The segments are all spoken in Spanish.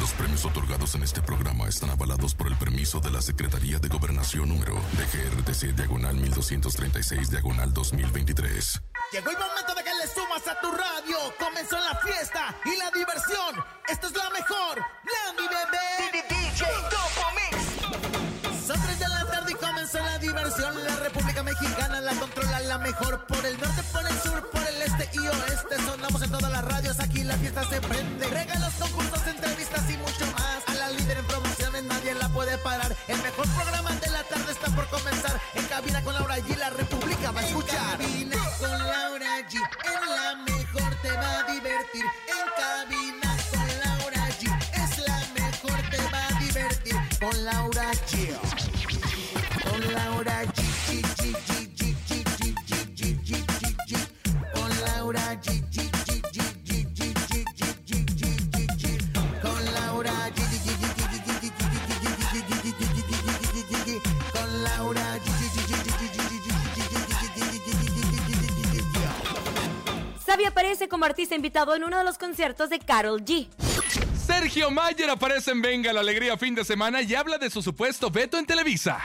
Los premios otorgados en este programa están avalados por el permiso de la Secretaría de Gobernación número DGRTC diagonal 1236 diagonal 2023. Llegó el momento de que le sumas a tu radio. Comenzó la fiesta y la diversión. Esto es la mejor. La la mejor. Por el norte, por el sur, por el este y oeste. Sonamos en todas las radios. Aquí la fiesta se prende. Regalos, concursos, entrevistas y mucho más. A la líder en promociones nadie la puede parar. El mejor programa de la tarde está por comenzar. En cabina con Laura G. La República va a escuchar. G, Xavi aparece como artista invitado en uno de los conciertos de Carol G. Sergio Mayer aparece en Venga la Alegría fin de semana y habla de su supuesto veto en Televisa.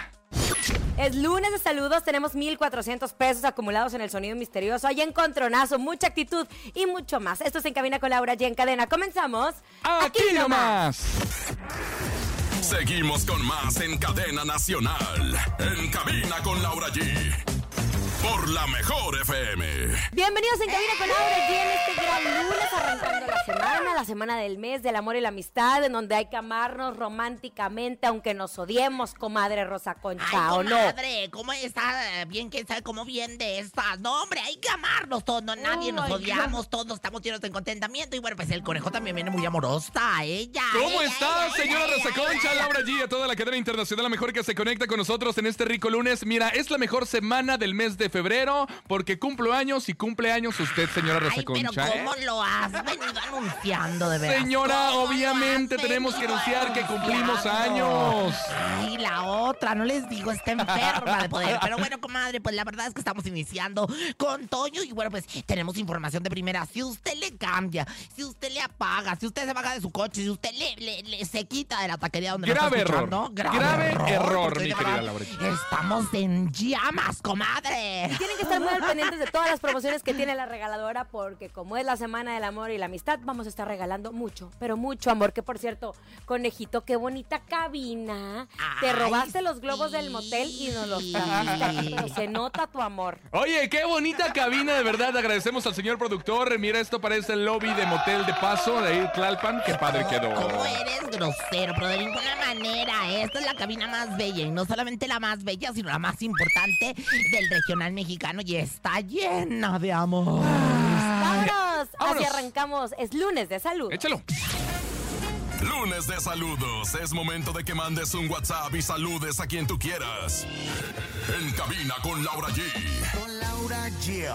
Es lunes de saludos, tenemos 1,400 pesos acumulados en el sonido misterioso. Hay encontronazo, mucha actitud y mucho más. Esto es En Cabina con Laura G en cadena. Comenzamos. Aquí nomás. Seguimos con más en cadena nacional. En cabina con Laura G. Por la mejor FM. Bienvenidos en Cabina con Laura G en este gran lunes, arrancando la semana, la semana del mes del amor y la amistad, en donde hay que amarnos románticamente, aunque nos odiemos, comadre Rosa Concha, Ay, ¿o no? comadre, ¿cómo está? Bien, quién sabe cómo bien de estas. No, hombre, hay que amarnos todos. No, nadie nos odiamos, todos estamos llenos de contentamiento. Y bueno, pues el conejo también viene muy amorosa. Ella. ¿Cómo ella, está, ella, señora ella, Rosa Concha, ella. Laura G, a toda la cadena internacional, la mejor que se conecta con nosotros en este rico lunes? Mira, es la mejor semana del mes de febrero porque cumplo años y cumple años usted, señora Rosa Ay, pero Concha. ¿eh? ¿cómo lo has venido anunciando de verdad? Señora, obviamente tenemos que anunciar que cumplimos años. Ay, la otra, no les digo, está enferma de poder. Pero bueno, comadre, pues la verdad es que estamos iniciando con Toño y bueno, pues tenemos información de primera. Si usted le cambia, si usted le apaga, si usted se baja de su coche, si usted le, le- le- se quita de la taquería donde Grave está error. escuchando, Grave error, mi querida Laurita. Estamos en llamas, comadre. Tienen que estar muy al pendientes de todas las promociones que tiene la regaladora porque como es la semana del amor y la amistad, vamos a estar regalando mucho, pero mucho amor. Que por cierto, conejito, qué bonita cabina. Te robaste los globos del motel y nos los trajiste pero se nota tu amor. Oye, qué bonita cabina, de verdad. Agradecemos al señor productor. Mira, esto parece el lobby de motel de paso de ahí, Tlalpan. Qué padre quedó. ¿Cómo eres grosero? Pero de ninguna manera. Esta es la cabina más bella. Y no solamente la más bella, sino la más importante del regional mexicano. Y está llena de amor. ¡Vámonos! Así vámonos. arrancamos. Es lunes de salud. Échalo. Lunes de saludos. Es momento de que mandes un WhatsApp y saludes a quien tú quieras. En cabina con Laura G. Con Laura G.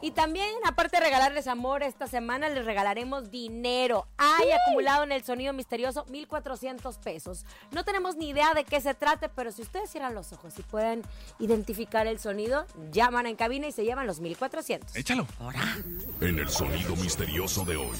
Y también, aparte de regalarles amor, esta semana les regalaremos dinero. Hay acumulado en el sonido misterioso 1,400 pesos. No tenemos ni idea de qué se trate, pero si ustedes cierran los ojos y pueden identificar el sonido, llaman en cabina y se llevan los 1,400. Échalo. En el sonido misterioso de hoy.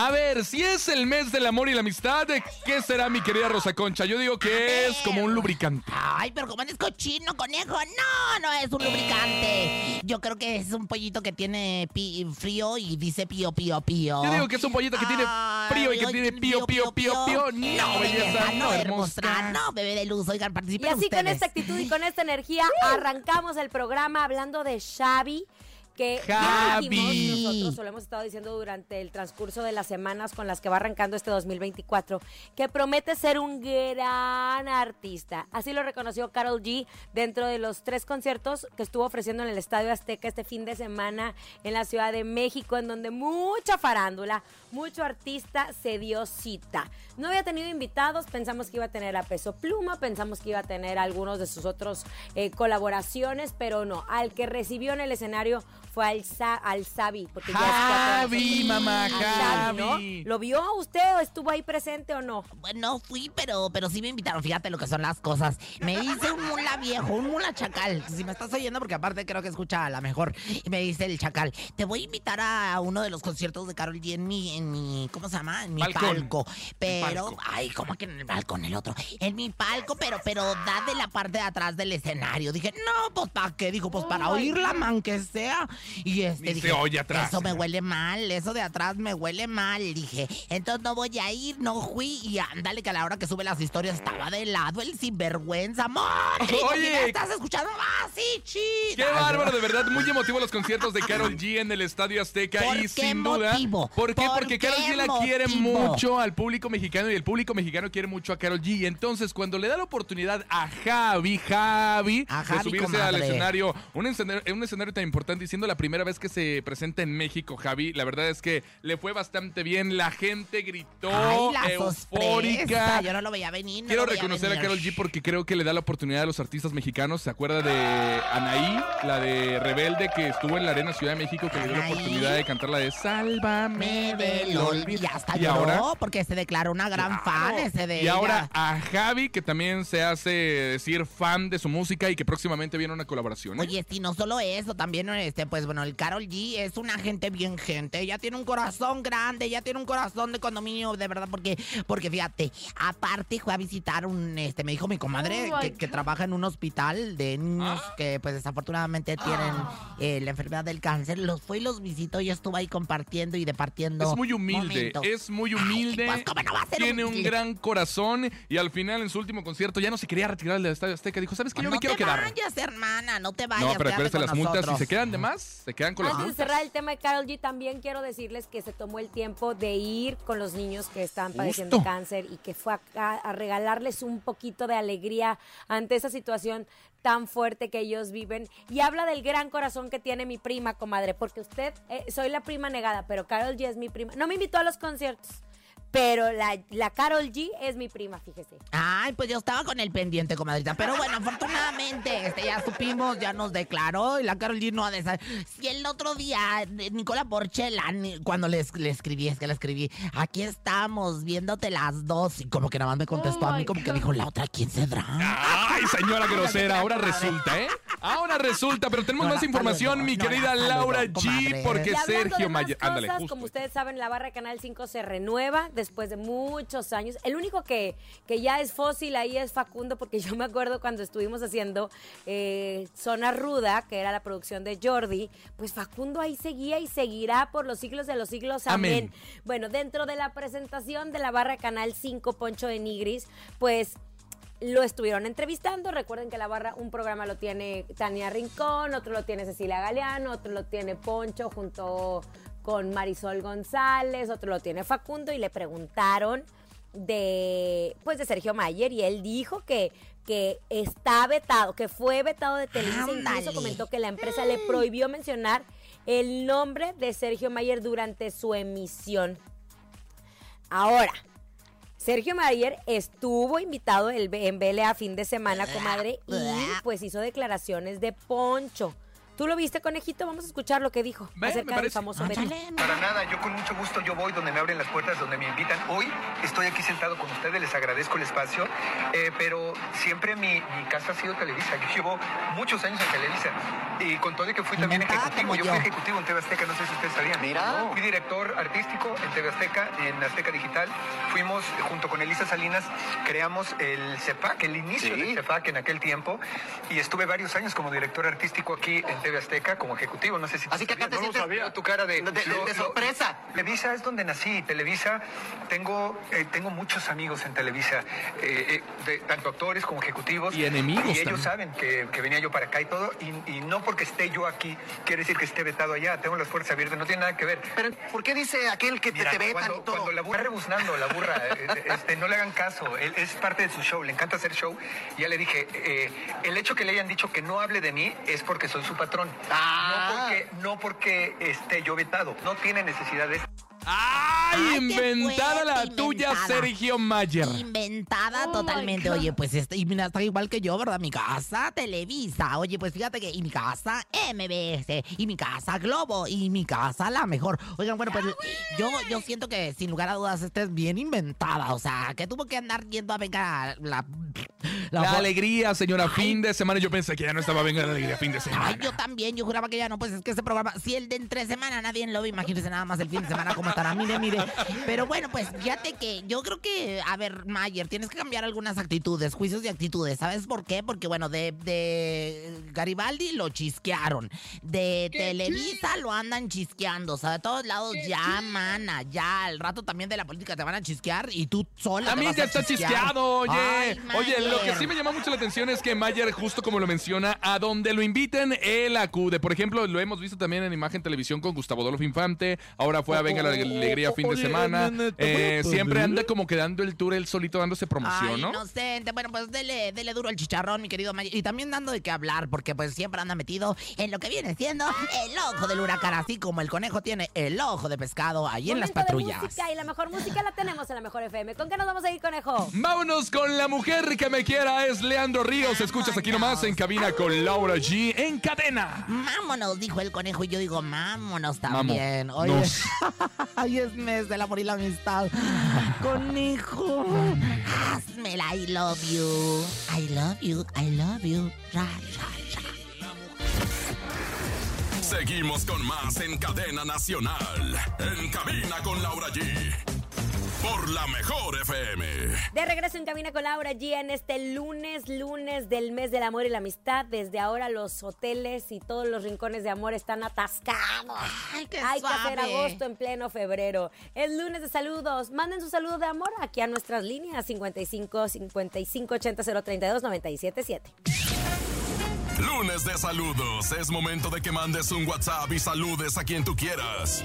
A ver, si es el mes del amor y la amistad, ¿qué será mi querida Rosa Concha? Yo digo que es como un lubricante. Ay, pero como eres cochino, conejo. No, no es un lubricante. Yo creo que es un pollito que tiene pi- frío y dice pío, pío, pío. Yo digo que es un pollito que tiene frío y que tiene pío, pío, pío, pío. No, belleza, no, hermosa. No, bebé de luz. Oigan, Y participen así con esta actitud y con esta energía arrancamos el programa hablando de Xavi. Que ya Javi. dijimos nosotros, o lo hemos estado diciendo durante el transcurso de las semanas con las que va arrancando este 2024, que promete ser un gran artista. Así lo reconoció Carol G dentro de los tres conciertos que estuvo ofreciendo en el Estadio Azteca este fin de semana en la Ciudad de México, en donde mucha farándula, mucho artista se dio cita. No había tenido invitados, pensamos que iba a tener a Peso Pluma, pensamos que iba a tener algunos de sus otros eh, colaboraciones, pero no. Al que recibió en el escenario fue al, Sa- al Sabi. Porque ya es. Javi, mamá, Al Sabi, ¿no? Javi. ¿Lo vio usted o estuvo ahí presente o no? Bueno, fui, pero, pero sí me invitaron. Fíjate lo que son las cosas. Me hice un mula viejo, un mula chacal. Si me estás oyendo, porque aparte creo que escucha a la mejor. Y me dice el chacal, te voy a invitar a uno de los conciertos de Carol G en mi, en mi, ¿cómo se llama? En mi Balcón. palco. Pero, palco. ay, ¿cómo que en el balcón el otro? En mi palco, pero, pero da de la parte de atrás del escenario. Dije, no, pues ¿para qué? Dijo, pues para oírla, man, que sea. Y este, Ni se dije, oye atrás. eso me huele mal, eso de atrás me huele mal. Dije, entonces no voy a ir, no fui. Y ándale, que a la hora que sube las historias estaba de lado el sinvergüenza. ¡Amor! Oye. ¿Estás escuchando? ¡Ah, sí, chido! Qué bárbaro, de verdad, muy emotivo los conciertos de Carol G en el Estadio Azteca ¿Por y qué sin duda. motivo? ¿Por qué? ¿Por Porque qué Carol G la quiere mucho al público mexicano y el público mexicano quiere mucho a Carol G. Y entonces, cuando le da la oportunidad a Javi, Javi, A de subirse al escenario, un escenario, un escenario tan importante y siendo la primera vez que se presenta en México, Javi, la verdad es que le fue bastante bien. La gente gritó, Ay, la eufórica. Yo no lo veía venir. no Quiero reconocer a. Carol G porque creo que le da la oportunidad a los artistas mexicanos. ¿Se acuerda de Anaí, la de Rebelde, que estuvo en la Arena Ciudad de México, que le dio la oportunidad de cantar la de Sálvame Me del olvido? Y hasta Y lloró ahora, porque se declaró una gran fan ese de y ahora a Javi, que también se hace decir fan de su música y que próximamente viene una colaboración. ¿eh? Oye, sí, no solo eso, también, este, pues bueno, el Carol G es una gente bien gente. Ella tiene un corazón grande, ella tiene un corazón de condominio, de verdad, porque, porque fíjate, aparte fue a visitar un, este, me dijo mi comadre Oh, que, trabaja en un hospital de niños Ah. que, pues desafortunadamente tienen eh, la enfermedad del cáncer. Los fue y los visitó y estuvo ahí compartiendo y departiendo. Es muy humilde, momentos. es muy humilde. Ay, pues, ¿cómo no va a ser tiene un gran corazón y al final en su último concierto ya no se quería retirar del Estadio Azteca. Dijo, ¿sabes qué? Yo no me quiero te quedar. vayas, hermana, no te vayas. No, pero las multas. Si se quedan de más, se quedan con las Antes de multas. cerrar el tema de Carol G, también quiero decirles que se tomó el tiempo de ir con los niños que están padeciendo Justo. cáncer y que fue acá a regalarles un poquito de alegría ante esa situación tan fuerte que ellos viven. Y habla del gran corazón que tiene mi prima, comadre, porque usted, eh, soy la prima negada, pero Carol G es mi prima. No me invitó a los conciertos, pero la, la Carol G es mi prima, fíjese. Ay, pues yo estaba con el pendiente, comadrita. Pero bueno, afortunadamente, este, ya supimos, ya nos declaró y la Carol G no ha de saber. Si el otro día, eh, Nicola Porchela, cuando le, le escribí, es que le escribí, aquí estamos viéndote las dos. Y como que nada más me contestó Oh a mí, my como que dijo, la otra, ¿quién será? Ay, señora grosera, ahora resulta, ¿eh? Ahora resulta, pero tenemos No, más información, mi no, querida Laura G, porque Sergio Mayer. cosas, Ándale, justo. como ustedes saben, la barra Canal 5 se renueva después de muchos años. El único que, que ya es fósil ahí es Facundo, porque yo me acuerdo cuando estuvimos haciendo eh, Zona Ruda, que era la producción de Jordi, pues Facundo ahí seguía y seguirá por los siglos de los siglos. Amén. Amén. Bueno, dentro de la presentación de la barra Canal 5 Poncho de Nigris, pues lo estuvieron entrevistando. Recuerden que la barra, un programa lo tiene Tania Rincón, otro lo tiene Cecilia Galeano, otro lo tiene Poncho junto con Marisol González, otro lo tiene Facundo y le preguntaron de pues de Sergio Mayer y él dijo que que está vetado, que fue vetado de Televisa, incluso comentó que la empresa le prohibió mencionar el nombre de Sergio Mayer durante su emisión. Ahora, Sergio Mayer estuvo invitado en BLA fin de semana, comadre, y pues hizo declaraciones de Poncho. ¿Tú lo viste, conejito? Vamos a escuchar lo que dijo Ve, me acerca del famoso Betty. Ándale. Para nada, yo con mucho gusto yo voy donde me abren las puertas, donde me invitan. Hoy estoy aquí sentado con ustedes, les agradezco el espacio, eh, pero siempre mi, mi casa ha sido Televisa. Yo llevo muchos años en Televisa y con todo y que fui también ejecutivo. Yo yo. fui ejecutivo en TV Azteca, no sé si ustedes sabían. Mira. Fui director artístico en TV Azteca, en Azteca Digital. Fuimos, junto con Elisa Salinas, creamos el CEPAC, el inicio Sí. del CEPAC en aquel tiempo y estuve varios años como director artístico aquí en TV Azteca, como ejecutivo. No sé si Así que acá te sabías. sientes tu cara de, de- de- de sorpresa. Televisa es donde nací. Televisa, tengo, eh, tengo muchos amigos en Televisa, eh, eh, de- tanto actores como ejecutivos. Y enemigos Y ellos también. saben que, que venía yo para acá y todo. Y, y no porque esté yo aquí, quiere decir que esté vetado allá. Tengo las puertas abiertas, no tiene nada que ver. Pero, ¿por qué dice aquel que te, Mira, te vetan cuando, y todo? cuando la burra rebuznando, la burra, eh, este, no le hagan caso, él es parte de su show, le encanta hacer show. Ya le dije, eh, el hecho que le hayan dicho que no hable de mí es porque soy su patrón. Ah. No porque, no porque esté yo vetado, no tiene necesidad ¡Ah! Ay, qué inventada la tuya. Sergio Mayer. Inventada Oh, totalmente. Oye, pues este, y mira, está igual que yo, ¿verdad? Mi casa, Televisa. Oye, pues fíjate que, y mi casa, MBS, y mi casa, Globo, y mi casa, la mejor. Oigan, bueno, pues yo, yo siento que sin lugar a dudas esta es bien inventada. O sea, que tuvo que andar yendo a venga la. La alegría, señora, fin de semana. Yo pensé que ya no estaba venga la alegría fin de Ay, semana. yo también, yo juraba que ya no, pues es que este programa, si el de entre semana nadie lo ve, imagínense nada más el fin de semana cómo mire, mire. Pero bueno, pues fíjate que yo creo que, a ver, Mayer, tienes que cambiar algunas actitudes, juicios y actitudes, ¿sabes por qué? Porque bueno, de, de Garibaldi lo chisquearon, de Televisa lo andan chisqueando, o sea, de todos lados ya, mana, ya, al rato también de la política te van a chisquear y tú sola te También vas ya a está chisquear. chisqueado, oye. Ay, oye, lo que sí me llama mucho la atención es que Mayer, justo como lo menciona, a donde lo inviten, él acude. Por ejemplo, lo hemos visto también en imagen televisión con Gustavo Adolfo Infante. Ahora fue a Venga la Alegría fin de semana. Eh, siempre anda como que dando el tour él solito dándose promoción, Ay, ¿no? inocente. Bueno, pues dele, dele duro el chicharrón, mi querido Mayer. Y también dando de qué hablar, porque pues siempre anda metido en lo que viene siendo el ojo del huracán, así como el conejo tiene el ojo de pescado ahí en las Momento de patrullas. música y la mejor música la tenemos en la mejor FM. ¿Con qué nos vamos a ir, conejo? Vámonos con la mujer que me quiera, es Leandro Ríos. Escuchas aquí nomás en cabina con Laura G en cadena. Vámonos, dijo el conejo, y yo digo, vámonos también. Oye, Nos. ay, es mes del amor y la amistad. Conejo, hazmela, I love you. I love you, I love you. Ra, ra, ra. Seguimos con más en cadena nacional. En cabina con Laura G. Por la mejor FM. De regreso en Cabina con Laura G en este lunes, lunes del mes del amor y la amistad. Desde ahora los hoteles y todos los rincones de amor están atascados. Ay, qué Hay que hacer agosto en pleno febrero. Es lunes de saludos. Manden su saludo de amor aquí a nuestras líneas 55 55 80 032 977. Lunes de saludos. Es momento de que mandes un WhatsApp y saludes a quien tú quieras.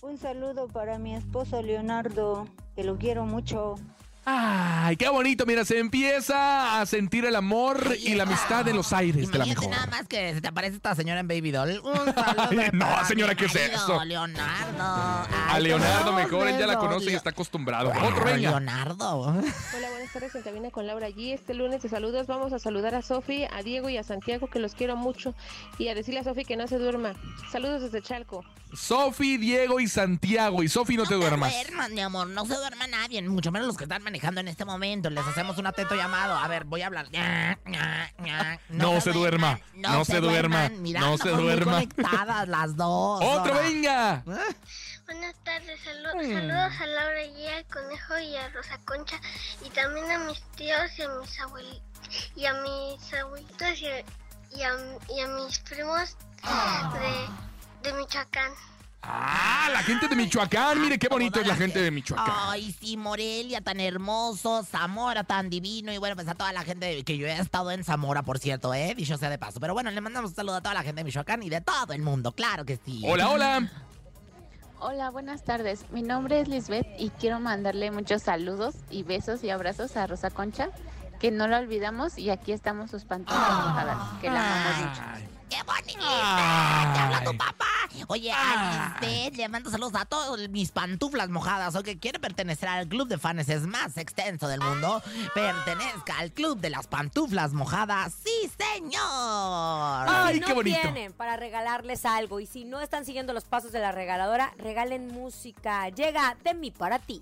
Un saludo para mi esposo Leonardo, que lo quiero mucho. Ay, qué bonito. Mira, se empieza a sentir el amor y la amistad en los aires de la mejor. nada más que se te aparece esta señora en Baby Doll. Un saludo Ay, no, señora, ¿qué es eso? Leonardo. A Leonardo mejor, él ya la me conoce y está acostumbrado. Otro, Otro venga. Leonardo. Hola, buenas tardes en Cabina con Laura G. Este lunes de saludos vamos a saludar a Sofi, a Diego y a Santiago, que los quiero mucho, y a decirle a Sofi que no se duerma. Saludos desde Chalco. Sofi, Diego y Santiago. Y Sofi, no te duermas. duermas, mi amor. No se duerma nadie, mucho menos los que están manejando en este momento. Les hacemos un atento llamado. A ver, voy a hablar. Ña, ña, ña. No se duerma, no se duerma, no se duerma. conectadas las dos. Otro, ahora. venga. Buenas tardes, salu- saludos a Laura y al Conejo y a Rosa Concha y también a mis tíos y a mis abuelitos y a mis abuelitos y a, y a- y a mis primos de, de Michoacán. Ah, la gente de Michoacán. Mire qué bonito es la gente de Michoacán. Ay, sí, Morelia tan hermoso, Zamora tan divino y bueno, pues a toda la gente que yo he estado en Zamora, por cierto, eh, dicho sea de paso. Pero bueno, le mandamos un saludo a toda la gente de Michoacán y de todo el mundo, claro que sí. Hola, hola. Hola, buenas tardes. Mi nombre es Lisbeth y quiero mandarle muchos saludos y besos y abrazos a Rosa Concha, que no la olvidamos y aquí estamos sus pantallas mojadas, que la amamos mucho. ¡Qué bonita! Ay. ¡Te habla tu papá! Oye, a Lisbeth le mando saludos a todos mis pantuflas mojadas. O que quiere pertenecer al club de fans es más extenso del mundo. Pertenezca al club de las pantuflas mojadas. ¡Sí, señor! Ay, si no qué bonito. tienen para regalarles algo y si no están siguiendo los pasos de la regaladora, regalen música. Llega de mí para ti.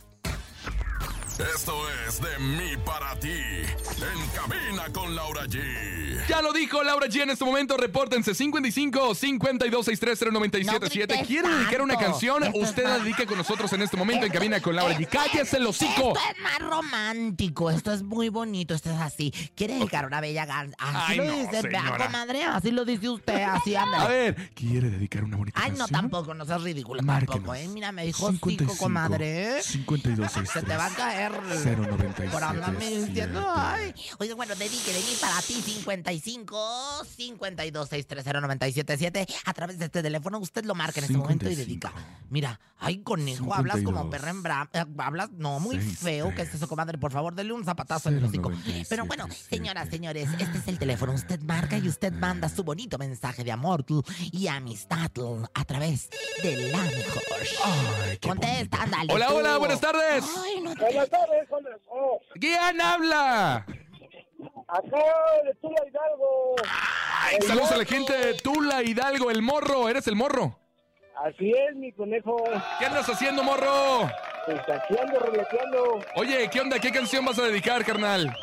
Esto es de mí para ti. En cabina con Laura G. Ya lo dijo Laura G en este momento. Repórtense 55 52 63 No 977. grites ¿Quiere dedicar una canción? Esto es Usted la dedica con nosotros en este momento en cabina con Laura G. ¡Cállese el hocico! Esto es más romántico, esto es muy bonito, esto es así. ¿Quiere dedicar una bella gan- Así Ay, lo no, dice, vea, comadre, así lo dice usted, así A anda. ver, ¿quiere dedicar una bonita Ay, no, canción? tampoco, no seas ridículo Márquenos. tampoco, ¿eh? Mira, me dijo 55 cinco, comadre. ¿eh? 52 Se te va a caer mujer. 097. Por andarme diciendo, ay. Oye, bueno, dedique de mí para ti 55 52 630 977. A través de este teléfono usted lo marca en este momento y dedica. Mira, ay, conejo, hablas como 52. perra en bra... eh, Hablas, no, muy feo. ¿Qué es eso, comadre? Por favor, dele un zapatazo en el hocico. Pero bueno, señoras, señores, este es el teléfono. Usted marca y usted manda su bonito mensaje de amor y amistad a través de la mejor. Contesta, ándale. Hola, tú. hola, buenas tardes. Ay, no te- Buenas tardes, conejo. ¿Quién habla? Acá de Tula Hidalgo. Ay, El saludos a la gente de Tula Hidalgo, el morro. ¿Eres el morro? Así es, mi conejo. ¿Qué andas haciendo, morro? Pues roleteando. Oye, ¿qué onda? ¿Qué canción vas a dedicar, carnal?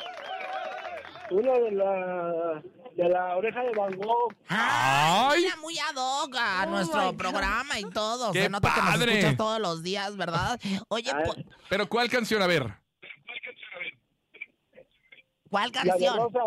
Una de la, de la oreja de Van Gogh. Ay, mira, muy ad hoc a nuestro programa y todo. ¡Qué Se nota que nos padre! escuchas todos los días, ¿verdad? Oye, po- ¿Pero cuál canción? A ver. ¿cuál La de canción? Rosa.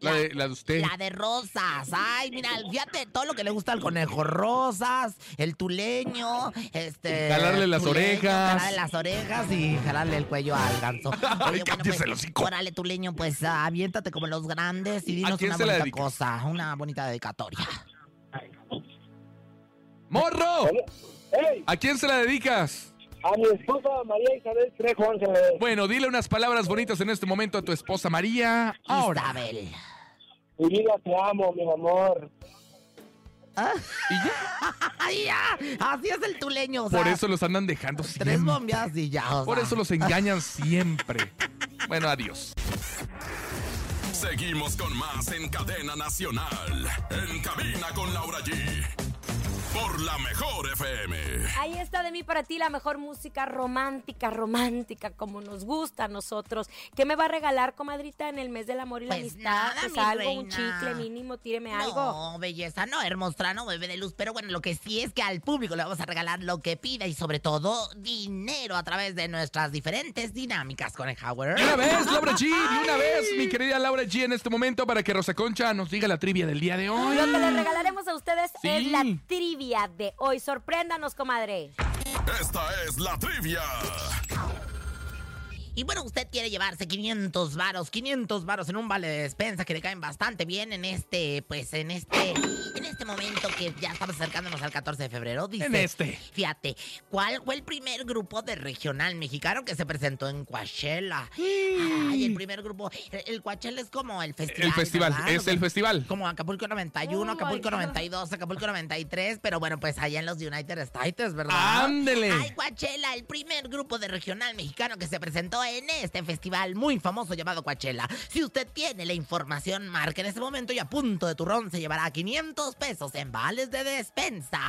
La de, la de usted. La de rosas. Ay, mira, fíjate todo lo que le gusta al conejo. Rosas, el tuleño, este. Jalarle las tuleño, orejas. Jalarle las orejas y jalarle el cuello al ganso. Oye, bueno, pues, órale, tuleño, pues ah, aviéntate como los grandes y dinos quién una bonita cosa, una bonita dedicatoria. ¡Morro! ¿A quién se la dedicas? A mi esposa María Isabel Trejo Ángeles. Bueno, dile unas palabras bonitas en este momento a tu esposa María. Ahora. Isabel. Mi vida te amo, mi amor. ¿Y ya? Ya. Así es el tuleño. o sea, Por eso los andan dejando Tres siempre. bombeas y ya. o Por eso los engañan siempre. Bueno, adiós. Seguimos con más en cadena nacional. En cabina con Laura G. Por la mejor FM. Ahí está de mí para ti la mejor música romántica, romántica, como nos gusta a nosotros. ¿Qué me va a regalar, comadrita, en el mes del amor y la Pues amistad? nada, Pues mi algo, un chicle mínimo, tíreme algo. No, belleza, no, hermosa, no, bebé de luz. Pero bueno, lo que sí es que al público le vamos a regalar lo que pida y sobre todo dinero a través de nuestras diferentes dinámicas con el Howard. Una vez, Laura G, de una vez, mi querida Laura G, en este momento para que Rosa Concha nos diga la trivia del día de hoy. Lo que les regalaremos a ustedes Sí. es la trivia de hoy. Sorpréndanos, comadre. Esta es la trivia. Y bueno, usted quiere llevarse 500 varos, 500 varos en un vale de despensa que le caen bastante bien en este, pues en este, en este momento que ya estamos acercándonos al 14 de febrero. Dice, En este. Fíjate, ¿cuál fue el primer grupo de regional mexicano que se presentó en Coachella? Ay, el primer grupo. El, el Coachella es como el festival. El festival, ¿verdad? es el festival. Como Acapulco 91, Oh, Acapulco God. 92, Acapulco 93, pero bueno, pues allá en los United States, ¿verdad? Ándele. Ay, Coachella, el primer grupo de regional mexicano que se presentó en este festival muy famoso llamado Coachella. Si usted tiene la información, marque en este momento y a punto de turrón se llevará 500 pesos en vales de despensa.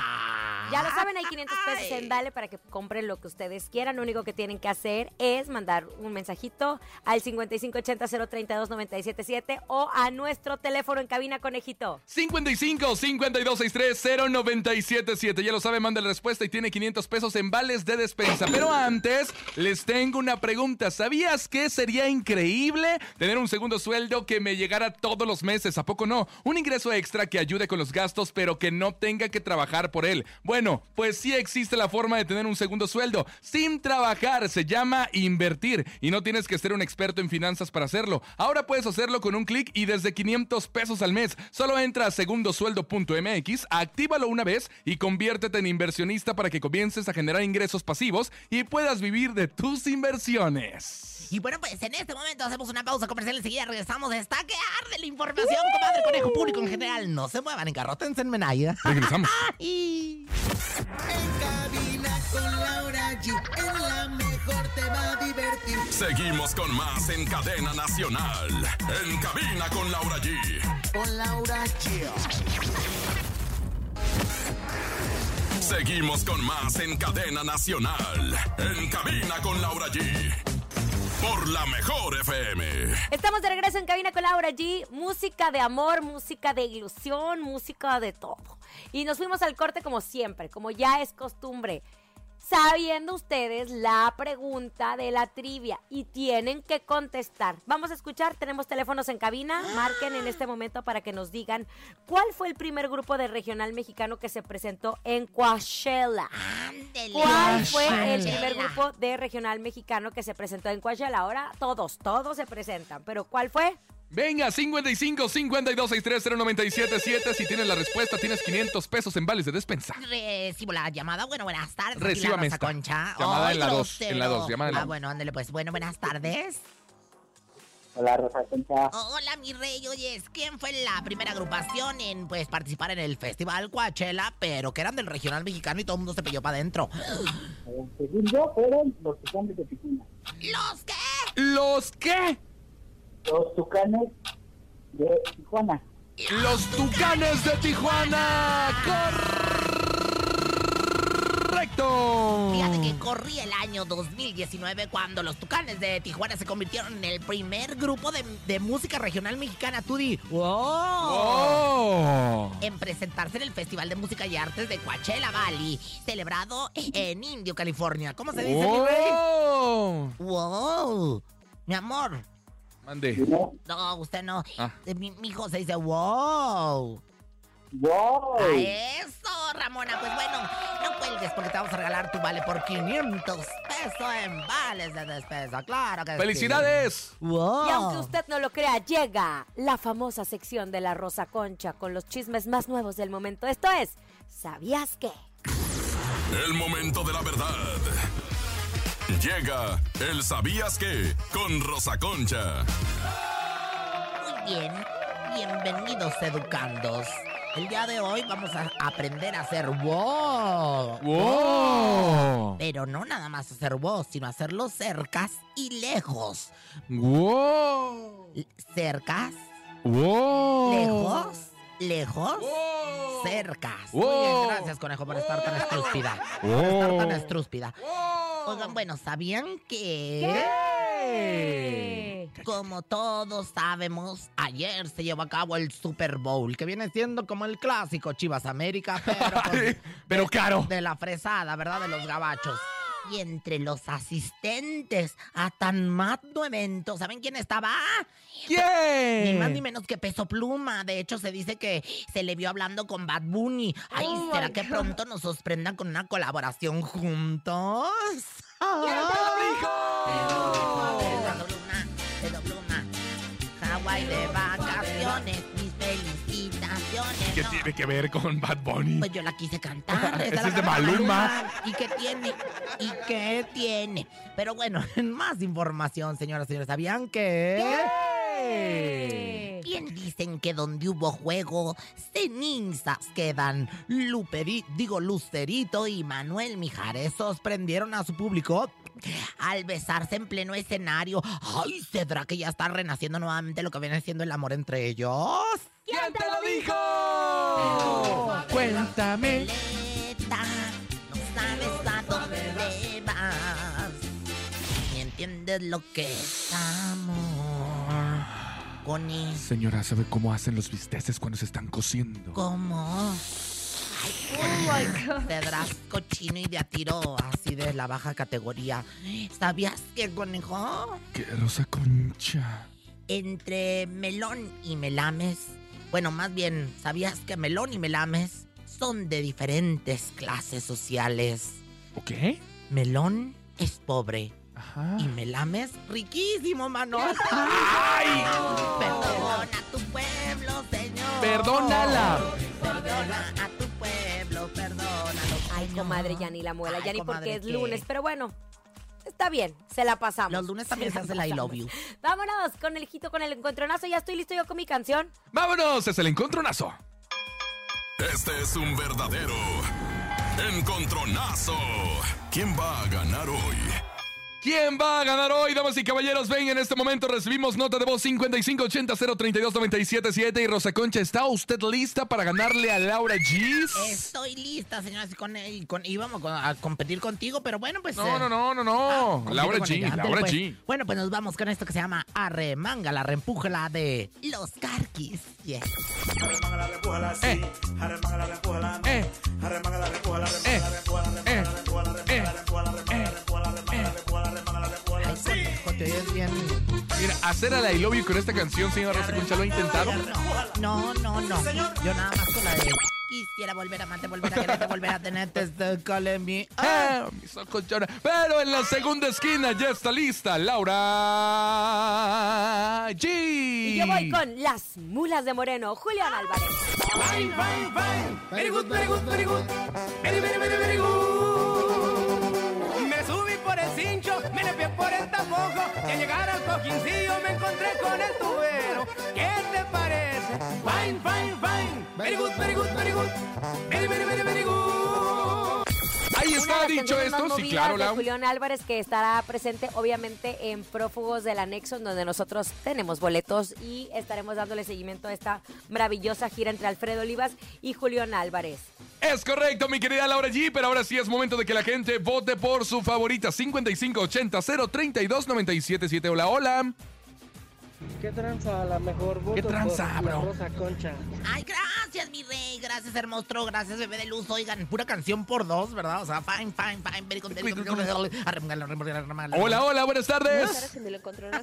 Ya lo saben, hay 500 pesos en Dale para que compren lo que ustedes quieran. Lo único que tienen que hacer es mandar un mensajito al 5580-032-977 o a nuestro teléfono en cabina, conejito. 55 52 63 0977. Ya lo sabe, manda la respuesta y tiene 500 pesos en vales de despensa. Pero antes, les tengo una pregunta. ¿Sabías que sería increíble tener un segundo sueldo que me llegara todos los meses? ¿A poco no? Un ingreso extra que ayude con los gastos, pero que no tenga que trabajar por él. Bueno, pues sí existe la forma de tener un segundo sueldo sin trabajar. Se llama invertir y no tienes que ser un experto en finanzas para hacerlo. Ahora puedes hacerlo con un clic y desde 500 pesos al mes. Solo entra a segundosueldo.mx, actívalo una vez y conviértete en inversionista para que comiences a generar ingresos pasivos y puedas vivir de tus inversiones. Y bueno, pues en este momento hacemos una pausa comercial. Enseguida regresamos. Está que arde la información, comadre, conejo público en general. No se muevan, engarrótense en Menaya. Regresamos. Y... En cabina con Laura G. En la mejor te va a divertir. Seguimos con más en cadena nacional. En cabina con Laura G. Con Laura G. Seguimos con más en cadena nacional. En cabina con Laura G. Por la mejor FM. Estamos de regreso en cabina con Laura G. Música de amor, música de ilusión, música de todo. Y nos fuimos al corte como siempre, como ya es costumbre. Sabiendo ustedes la pregunta de la trivia y tienen que contestar. Vamos a escuchar, tenemos teléfonos en cabina, marquen en este momento para que nos digan cuál fue el primer grupo de regional mexicano que se presentó en Coachella. ¿Cuál fue el primer grupo de regional mexicano que se presentó en Coachella? Ahora todos, todos se presentan, pero ¿cuál fue? Venga, 55 52 63 0977. Si tienes la respuesta, tienes 500 pesos en vales de despensa. Recibo la llamada. Bueno, buenas tardes. Recíbame Rosa esta. Concha. Llamada en la dos, grosero. en la dos, llamada en la Ah, dos. bueno, ándale pues. Bueno, buenas tardes. Hola, Rosa Concha. Hola, mi rey. Oyes, ¿quién fue la primera agrupación en pues participar en el Festival Coachella, pero que eran del regional mexicano y todo el mundo se pilló para adentro? Eh, según yo, fueron los tucanes de Tijuana. ¿Los qué? ¿Los qué? Los tucanes de Tijuana. Los Tucanes de Tijuana. Correcto. Fíjate que corrí el año 2019 cuando los Tucanes de Tijuana se convirtieron en el primer grupo de, de música regional mexicana, Tudi. ¡Wow! Oh. En presentarse en el Festival de Música y Artes de Coachella Valley, celebrado en Indio, California. ¿Cómo se dice, mi rey? ¡Wow! Mi amor. Mande. No, usted no. Ah. Mi, mi hijo se dice wow. ¡Wow! A eso, Ramona. Pues bueno, no cuelgues porque te vamos a regalar tu vale por 500 pesos en vales de despensa. Claro que sí. ¡Felicidades! ¡Wow! Y aunque usted no lo crea, llega la famosa sección de la Rosa Concha con los chismes más nuevos del momento. Esto es, ¿sabías qué? El momento de la verdad. Llega el ¿Sabías qué? Con Rosa Concha. Muy bien, bienvenidos educandos. El día de hoy vamos a aprender a hacer wow. ¡Wow! Pero no nada más hacer wow, sino hacerlo cercas y lejos. ¡Wow! Cercas, ¡Wow! lejos, lejos, ¡Wow! cercas. Wow. Muy bien, gracias, conejo, por estar tan estrúspida. Por estar tan ¡Wow! estrúspida. Oigan, bueno, ¿sabían que...? ¿Qué? Como todos sabemos, ayer se llevó a cabo el Super Bowl, que viene siendo como el clásico Chivas América, pero pues, Pero caro. de la fresada, ¿verdad? De los gabachos. Y entre los asistentes a tan magno evento, ¿saben quién estaba? ¿Quién? Ni más ni menos que Peso Pluma. De hecho, se dice que se le vio hablando con Bad Bunny. Ay, Oh ¿será que pronto nos sorprendan con una colaboración juntos? Peso ¿Qué No, tiene que ver con Bad Bunny? Pues yo la quise cantar. Ese esa la es de Maluma. ¿Y qué tiene? ¿Y qué tiene? Pero bueno, más información, señoras y señores. ¿Sabían que...? Bien dicen que donde hubo juego, cenizas quedan. Luperi, digo, Lucerito y Manuel Mijares sorprendieron a su público al besarse en pleno escenario. ¡Ay, Cedra, que ya está renaciendo nuevamente lo que viene siendo el amor entre ellos! ¿Quién te lo dijo? Cuéntame. No sabes a dónde vas. Ni entiendes lo que es amor. Connie, Señora, ¿sabe cómo hacen los bisteces cuando se están cociendo? ¿cómo? Ay, Cedras cochino y de a tiro, así de la baja categoría. ¿Sabías que, conejo? ¡Qué rosa concha! Entre melón y melames, bueno, más bien, ¿sabías que melón y melames son de diferentes clases sociales? ¿O qué? Melón es pobre Ajá. y melames riquísimo, mano. ¡Ay! Perdona a tu pueblo, señor. ¡Perdónala! Perdona a comadre, ya ni la muela, Ay, ya ni comadre, porque es ¿qué? lunes, pero bueno, está bien, se la pasamos. Los lunes también se hace el I love you. Vámonos con el hijito, con el encontronazo, ya estoy listo yo con mi canción. ¡Vámonos! Es el encontronazo. Este es un verdadero encontronazo. ¿Quién va a ganar hoy? ¿Quién va a ganar hoy, damas y caballeros? Ven, en este momento recibimos nota de voz 5580-032-977. Y Rosa Concha, ¿está usted lista para ganarle a Laura G's? Estoy lista, señoras, y con, y con íbamos a competir contigo, pero bueno, pues. No, eh, no, no, no, no. ah, Laura G, ella. Laura pues. G. Bueno, pues nos vamos con esto que se llama Arremanga, la reempújala de los Carquis. Yes. Eh. hacer a la I love you con esta canción, señor Rosa Concha? ¿Lo ha intentado? No, no, no. Yo nada más con la de quisiera volver a amarte, volver a quererte, volver a tenerte, este, call me. Ah, mis ojos lloran. Pero en la segunda esquina ya está lista Laura G. Y yo voy con las mulas de Moreno, Julián Álvarez. Fine, fine, fine. Very good, very good, very good. Very, very, very, very good. Cincho, me limpié por el tapojo. Y al llegar al cojincillo me encontré con el tubero. ¿Qué te parece? Fine, fine, fine. Very good, very good, very good. Very, very good. Ahí Una está de las dicho esto. Sí, claro. Julián Álvarez que estará presente obviamente en Prófugos del Anexo, en donde nosotros tenemos boletos y estaremos dándole seguimiento a esta maravillosa gira entre Alfredo Olivas y Julián Álvarez. Es correcto, mi querida Laura G, pero ahora sí es momento de que la gente vote por su favorita 5580 032 977. Hola, hola. ¿Qué tranza la mejor voto ¿Qué tranza, por la bro? Rosa Concha? Ay, gracias, mi rey. Gracias, hermoso. Gracias, bebé de luz. Oigan, pura canción por dos, ¿verdad? O sea, fine, fine, fine. Hola, hola, buenas tardes.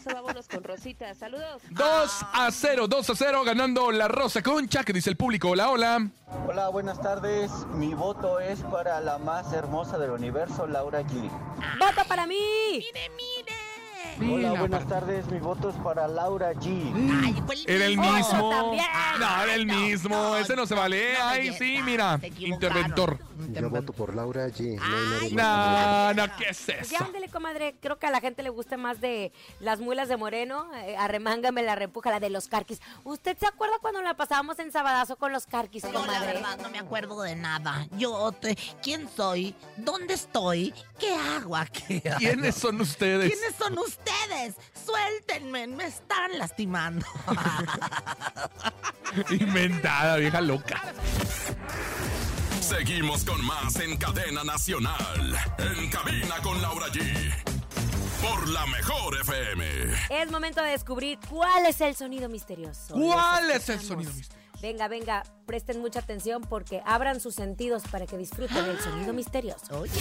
Vámonos con Rosita. Saludos. 2 a 0, 2 a 0, ganando la Rosa Concha, que dice el público. Hola, hola. Hola, buenas tardes. Mi voto es para la más hermosa del universo, Laura G. ¡Vota para mí! ¡Mire, mire! Hola, buenas tardes. Mi voto es para Laura G. Ay, fue el Era el mismo. también. No, era el mismo. Ese no se vale. no, Ay, sí, mira. Interventor. Yo voto por Laura G. No Ay. No, no, ¿qué es eso? Ya ándele, comadre. Creo que a la gente le gusta más de las mulas de Moreno. Eh, arremángame la reempuja, la de los carquis. ¿Usted se acuerda cuando la pasábamos en Sabadazo con los carquis, Yo la comadre? verdad no me acuerdo de nada. Yo, te- ¿quién soy? ¿Dónde estoy? ¿Qué hago aquí? ¿Quiénes son ustedes? ¿Quiénes son ustedes? Suéltenme, me están lastimando. Inventada, vieja loca. Seguimos con más en cadena nacional. En cabina con Laura G. Por la mejor FM. Es momento de descubrir cuál es el sonido misterioso. ¿Cuál es el sonido misterioso? Venga, venga, presten mucha atención porque abran sus sentidos para que disfruten el sonido misterioso. Oye,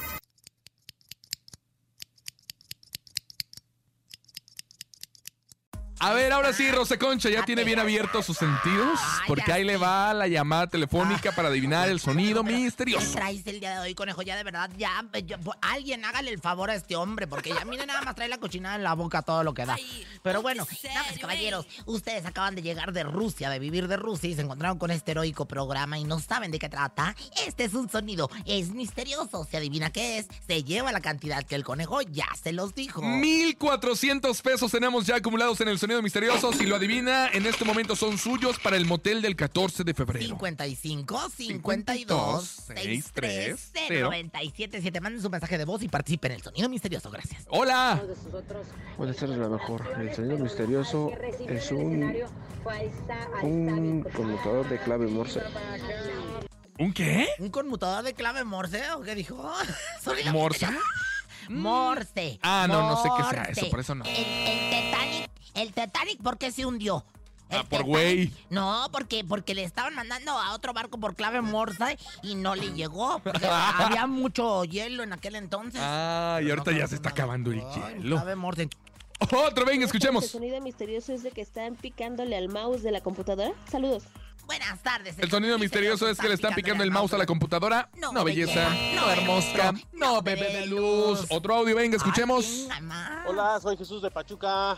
A ver, ahora sí, Rosa Concha, ¿ya tiene bien abiertos sus sentidos? Ah, Porque ahí le va la llamada telefónica para adivinar el sonido ¿Qué misterioso. traes el día de hoy, conejo? Ya de verdad, ya, alguien hágale el favor a este hombre, porque ya mire nada más trae la cochinada en la boca todo lo que da. Pero bueno, y caballeros, ustedes acaban de llegar de Rusia, de vivir de Rusia y se encontraron con este heroico programa y no saben de qué trata. Este es un sonido, es misterioso, se adivina qué es, se lleva la cantidad que el conejo ya se los dijo. 1400 pesos tenemos ya acumulados en el sonido misterioso. Si lo adivina, en este momento son suyos para el motel del 14 de febrero. 55 52 63 097 Manden su mensaje de voz y participen en el sonido misterioso. Gracias. Hola. Puede ser la mejor. El sonido misterioso es un, un conmutador de clave Morse. ¿Un qué? ¿Un conmutador de clave Morse o qué dijo? ¿Morse? Morse. Ah, no, no sé qué sea eso, por eso no. El, el Titanic, el Titanic, ¿por qué se hundió? El Ah, por güey. No, porque, porque le estaban mandando a otro barco por clave Morse y no le llegó. Porque había mucho hielo en aquel entonces. Ah, y ahorita ya se está acabando el Ay, hielo. clave Morse. Otro, venga, El escuchemos. sonido misterioso es de que están picándole al mouse de la computadora. Saludos. Buenas tardes. El sonido misterioso es que le están picando el mouse a la computadora. No, No, belleza. belleza. No, hermosca. No, bebé de luz. Otro audio, venga, escuchemos. Hola, soy Jesús de Pachuca.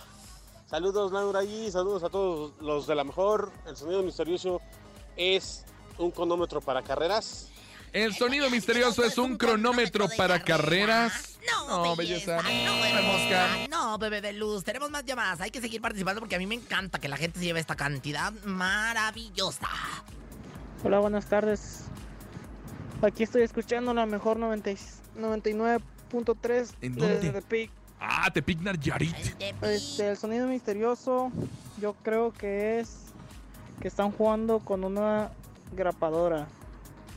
Saludos Laura y saludos a todos los de la mejor. El sonido misterioso es un cronómetro para carreras. El sonido misterioso es un cronómetro para carreras. No, belleza. No. No, bebé de luz. Tenemos más llamadas. Hay que seguir participando porque a mí me encanta que la gente se lleve esta cantidad maravillosa. Hola, buenas tardes. Aquí estoy escuchando la mejor 90 y- 99.3 ¿En de dónde? Tepic. Ah, te Pignar Yarit. Este, el sonido misterioso, yo creo que es que están jugando con una grapadora.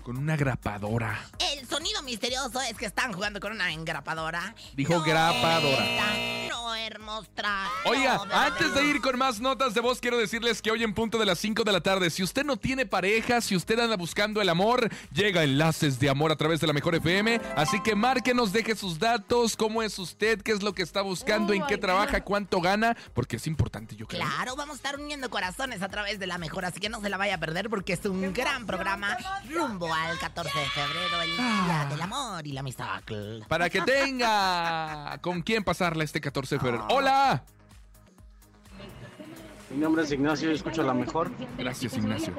Con una grapadora. El sonido misterioso es que están jugando con una engrapadora. Dijo grapadora. Esta no hermostra. Oiga, no, antes de ir con más notas de voz, quiero decirles que hoy en punto de las 5 de la tarde, si usted no tiene pareja, si usted anda buscando el amor, llega Enlaces de Amor a través de la Mejor FM. Así que márquenos, deje sus datos, cómo es usted, qué es lo que está buscando, en qué trabaja, cuánto gana, porque es importante, yo creo. Claro, vamos a estar uniendo corazones a través de la mejor, así que no se la vaya a perder porque es un gran programa rumbo al 14 de febrero, el Día Ah. del Amor y la Amistad. Para que tenga con quién pasarla este 14 de febrero. ¡Hola! Mi nombre es Ignacio y escucho la mejor. Gracias, Ignacio.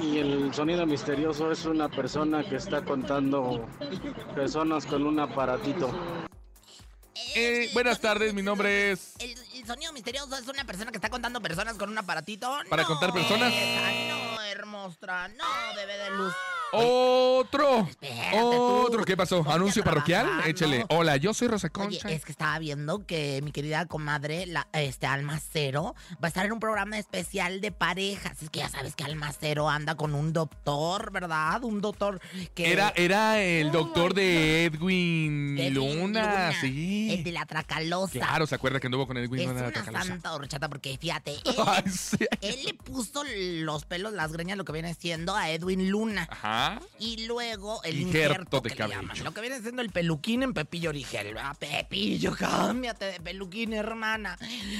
Y el sonido misterioso es una persona que está contando personas con un aparatito. Eh, buenas tardes, mi nombre es... El, el sonido misterioso es una persona que está contando personas con un aparatito. ¿Para No, contar personas? esa no, hermostra. No, bebé de luz. Otro. Espérate Otro. ¿Qué pasó? ¿Anuncio parroquial? trabajando. Échele. Hola, yo soy Rosa Oye, Concha. es que estaba viendo que mi querida comadre, la, este Alma Cero, va a estar en un programa especial de parejas. Es que ya sabes que Alma Cero anda con un doctor, ¿verdad? Un doctor que... Era, era el doctor de Edwin, Edwin Luna, Luna, sí. El de la tracalosa. Claro, ¿se acuerda que anduvo con Edwin Es Luna de una la Tracalosa? santa horchata porque fíjate, él, Ay, sí. él le puso los pelos, las greñas, lo que viene siendo a Edwin Luna. Ajá. Y luego el Injerto injerto de que le cabello. llaman, lo que viene siendo el peluquín en Pepillo Origel. ¿verdad? Pepillo, cámbiate de peluquín, hermana.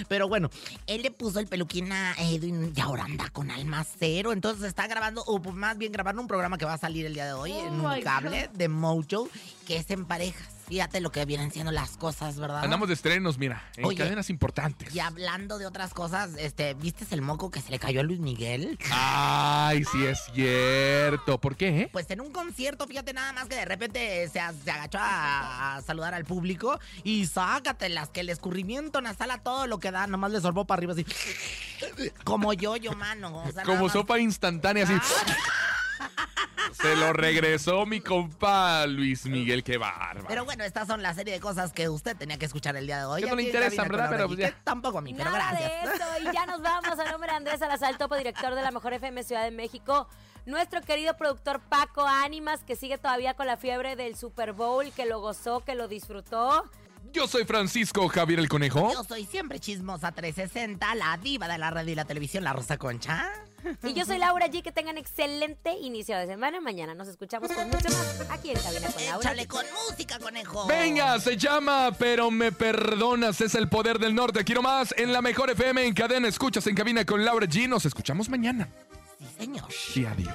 Pero bueno, él le puso el peluquín a Edwin y ahora anda con alma cero. Entonces está grabando, o más bien grabando un programa que va a salir el día de hoy en un my cable de Mojo, que es en parejas. Fíjate lo que vienen siendo las cosas, ¿verdad? Andamos de estrenos, mira, en Oye, cadenas importantes. Y hablando de otras cosas, este, ¿viste el moco que se le cayó a Luis Miguel? Ay, sí es cierto. ¿Por qué? eh? Pues en un concierto, fíjate nada más que de repente se, se agachó a, a saludar al público y sácatelas, que el escurrimiento nasal a todo lo que da, nomás le sorbó para arriba así. Como yo, yo, mano. o sea, nada Como sopa instantánea, así. Se lo regresó mi compa Luis Miguel, qué bárbaro. Pero bueno, estas son la serie de cosas que usted tenía que escuchar el día de hoy. Que no le Cabina ¿verdad? Pero pues que Tampoco a mí, pero Nada gracias. de eso. Y ya nos vamos a nombre de Andrés Salazar, topo director de la Mejor FM Ciudad de México. Nuestro querido productor Paco Ánimas, que sigue todavía con la fiebre del Super Bowl, que lo gozó, que lo disfrutó. Yo soy Francisco Javier el Conejo. Yo soy siempre chismosa 360, la diva de la radio y la televisión, la Rosa Concha. Y yo soy Laura G. Que tengan excelente inicio de semana. Mañana nos escuchamos con mucho más aquí en Cabina con Laura. Échale con música, conejo. Venga, se llama Pero me perdonas, es el poder del norte. Quiero más en la mejor FM en cadena. Escuchas en cabina con Laura G. Nos escuchamos mañana. Sí, señor. Y adiós.